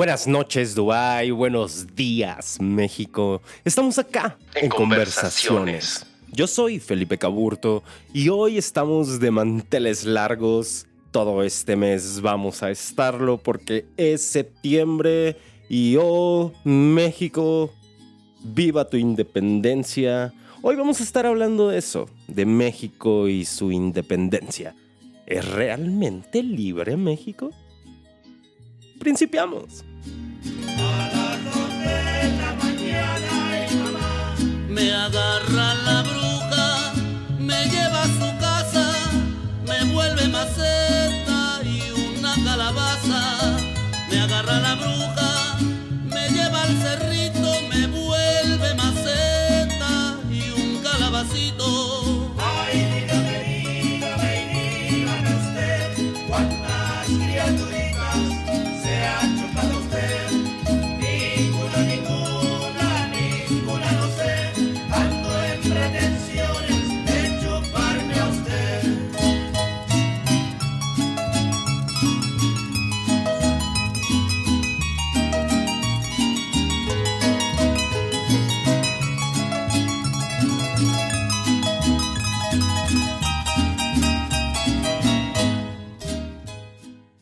Buenas noches, Dubai. Buenos días, México. Estamos acá en, En conversaciones. Conversaciones. Yo soy Felipe Caburto y hoy estamos de manteles largos. Todo este mes vamos a estarlo porque es septiembre y oh, México, viva tu independencia. Hoy vamos a estar hablando de eso, de México y su independencia. ¿Es realmente libre México? Principiamos. Me agarra la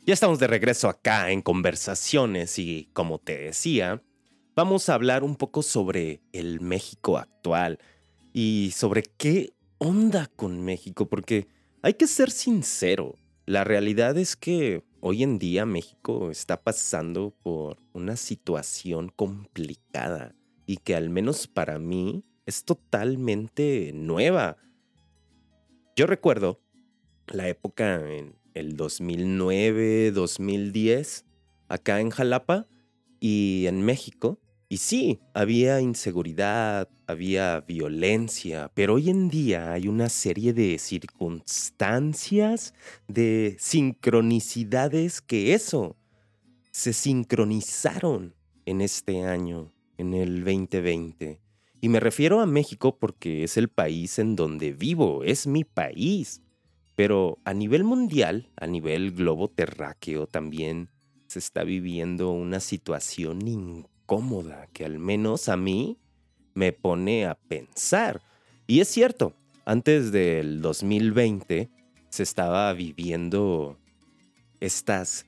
Ya estamos de regreso acá en conversaciones y como te decía, vamos a hablar un poco sobre el México actual y sobre qué onda con México, porque hay que ser sincero, la realidad es que hoy en día México está pasando por una situación complicada y que al menos para mí es totalmente nueva. Yo recuerdo la época en el 2009, 2010, acá en Jalapa y en México. Y sí, había inseguridad, había violencia, pero hoy en día hay una serie de circunstancias, de sincronicidades que eso, se sincronizaron en este año, en el 2020. Y me refiero a México porque es el país en donde vivo, es mi país. Pero a nivel mundial, a nivel globo terráqueo, también se está viviendo una situación incómoda que al menos a mí me pone a pensar. Y es cierto, antes del 2020 se estaba viviendo estas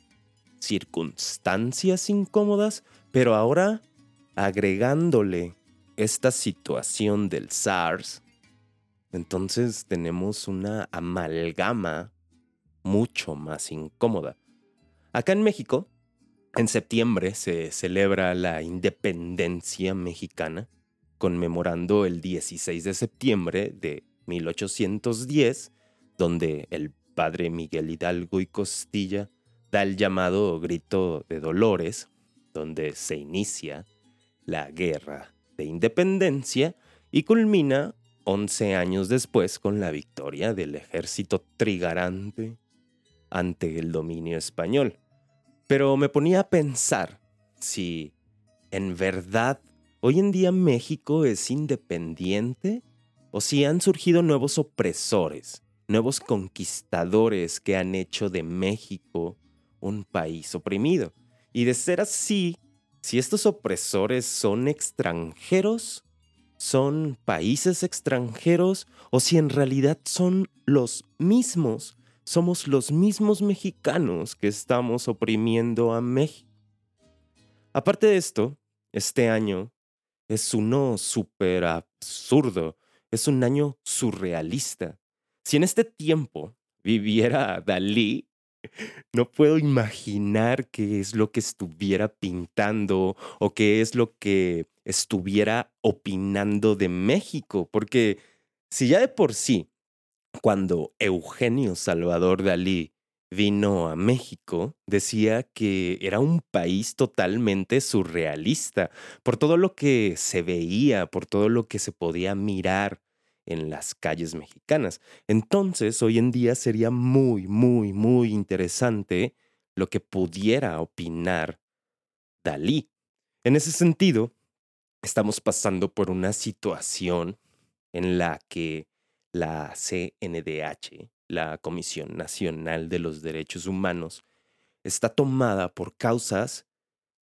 circunstancias incómodas, pero ahora agregándole esta situación del SARS, entonces tenemos una amalgama mucho más incómoda. Acá en México, en septiembre se celebra la independencia mexicana, conmemorando el 16 de septiembre de 1810, donde el padre Miguel Hidalgo y Costilla da el llamado grito de Dolores, donde se inicia la guerra de independencia y culmina 11 años después con la victoria del ejército trigarante ante el dominio español. Pero me ponía a pensar si en verdad hoy en día México es independiente o si han surgido nuevos opresores, nuevos conquistadores que han hecho de México un país oprimido. Y de ser así, si estos opresores son extranjeros, son países extranjeros o si en realidad son los mismos, somos los mismos mexicanos que estamos oprimiendo a México. Aparte de esto, este año es uno súper absurdo, es un año surrealista. Si en este tiempo viviera Dalí, no puedo imaginar qué es lo que estuviera pintando o qué es lo que estuviera opinando de México, porque si ya de por sí, cuando Eugenio Salvador Dalí vino a México, decía que era un país totalmente surrealista, por todo lo que se veía, por todo lo que se podía mirar en las calles mexicanas. Entonces, hoy en día sería muy, muy, muy interesante lo que pudiera opinar Dalí. En ese sentido, estamos pasando por una situación en la que la CNDH, la Comisión Nacional de los Derechos Humanos, está tomada por causas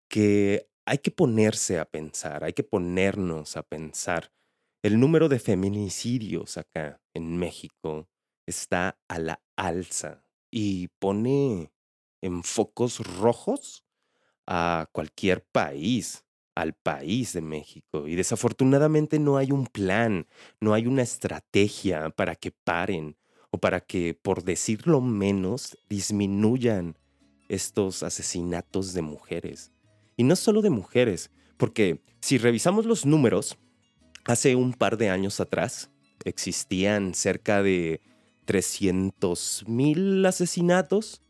que hay que ponerse a pensar, hay que ponernos a pensar. El número de feminicidios acá en México está a la alza y pone en focos rojos a cualquier país, al país de México. Y desafortunadamente no hay un plan, no hay una estrategia para que paren o para que, por decirlo menos, disminuyan estos asesinatos de mujeres. Y no solo de mujeres, porque si revisamos los números, hace un par de años atrás existían cerca de 300 mil asesinatos,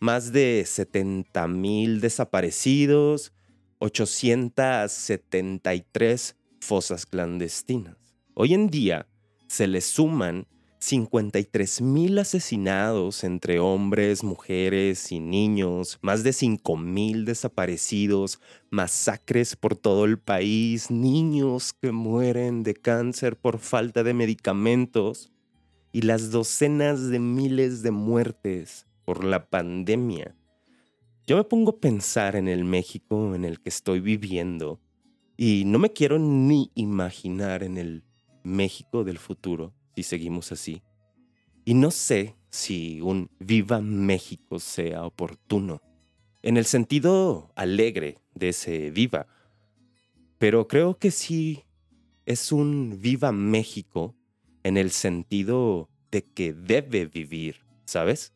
más de 70 mil desaparecidos, 873 fosas clandestinas. Hoy en día se le suman 53 mil asesinados entre hombres, mujeres y niños, más de 5 mil desaparecidos, masacres por todo el país, niños que mueren de cáncer por falta de medicamentos y las docenas de miles de muertes por la pandemia. Yo me pongo a pensar en el México en el que estoy viviendo y no me quiero ni imaginar en el México del futuro si seguimos así. Y no sé si un Viva México sea oportuno, en el sentido alegre de ese Viva, pero creo que sí es un Viva México en el sentido de que debe vivir, ¿sabes?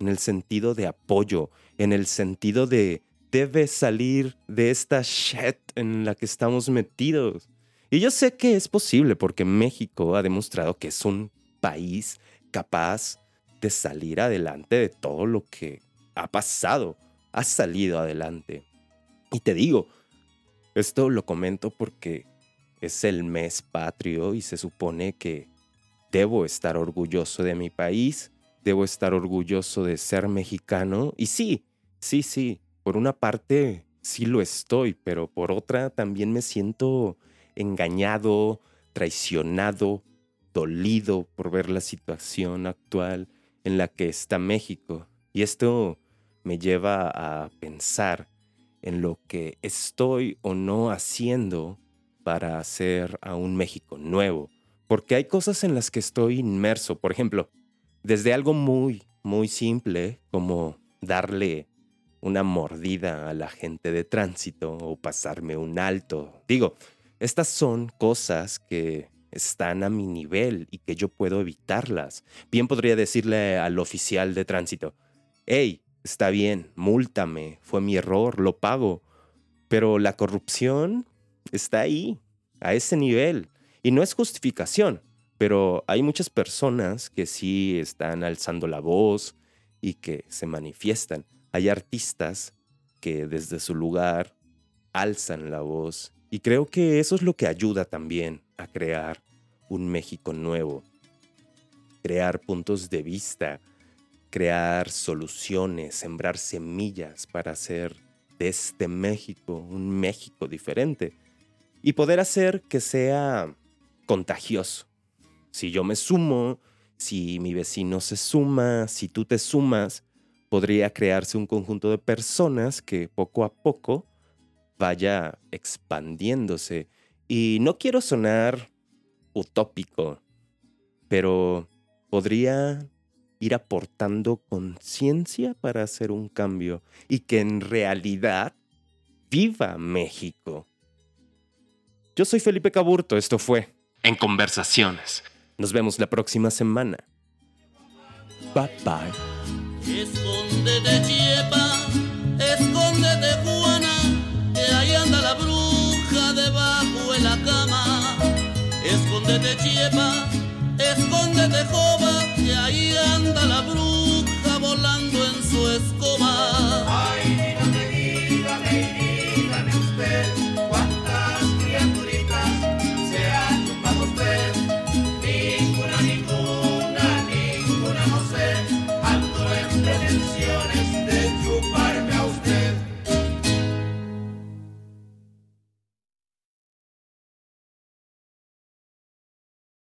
En el sentido de apoyo, en el sentido de debe salir de esta shit en la que estamos metidos. Y yo sé que es posible porque México ha demostrado que es un país capaz de salir adelante de todo lo que ha pasado. Ha salido adelante. Y te digo, esto lo comento porque es el mes patrio y se supone que debo estar orgulloso de mi país, debo estar orgulloso de ser mexicano. Y sí, sí, sí, por una parte sí lo estoy, pero por otra también me siento engañado, traicionado, dolido por ver la situación actual en la que está México. Y esto me lleva a pensar en lo que estoy o no haciendo para hacer a un México nuevo. Porque hay cosas en las que estoy inmerso. Por ejemplo, desde algo muy, muy simple como darle una mordida a la gente de tránsito o pasarme un alto. Digo, estas son cosas que están a mi nivel y que yo puedo evitarlas. Bien podría decirle al oficial de tránsito, hey, está bien, múltame, fue mi error, lo pago. Pero la corrupción está ahí, a ese nivel. Y no es justificación, pero hay muchas personas que sí están alzando la voz y que se manifiestan. Hay artistas que desde su lugar alzan la voz y creo que eso es lo que ayuda también a crear un México nuevo, crear puntos de vista, crear soluciones, sembrar semillas para hacer de este México un México diferente y poder hacer que sea contagioso. Si yo me sumo, si mi vecino se suma, si tú te sumas, podría crearse un conjunto de personas que poco a poco vaya expandiéndose. Y no quiero sonar utópico, pero podría ir aportando conciencia para hacer un cambio y que en realidad viva México. Yo soy Felipe Caburto, esto fue En Conversaciones. Nos vemos la próxima semana. Bye bye.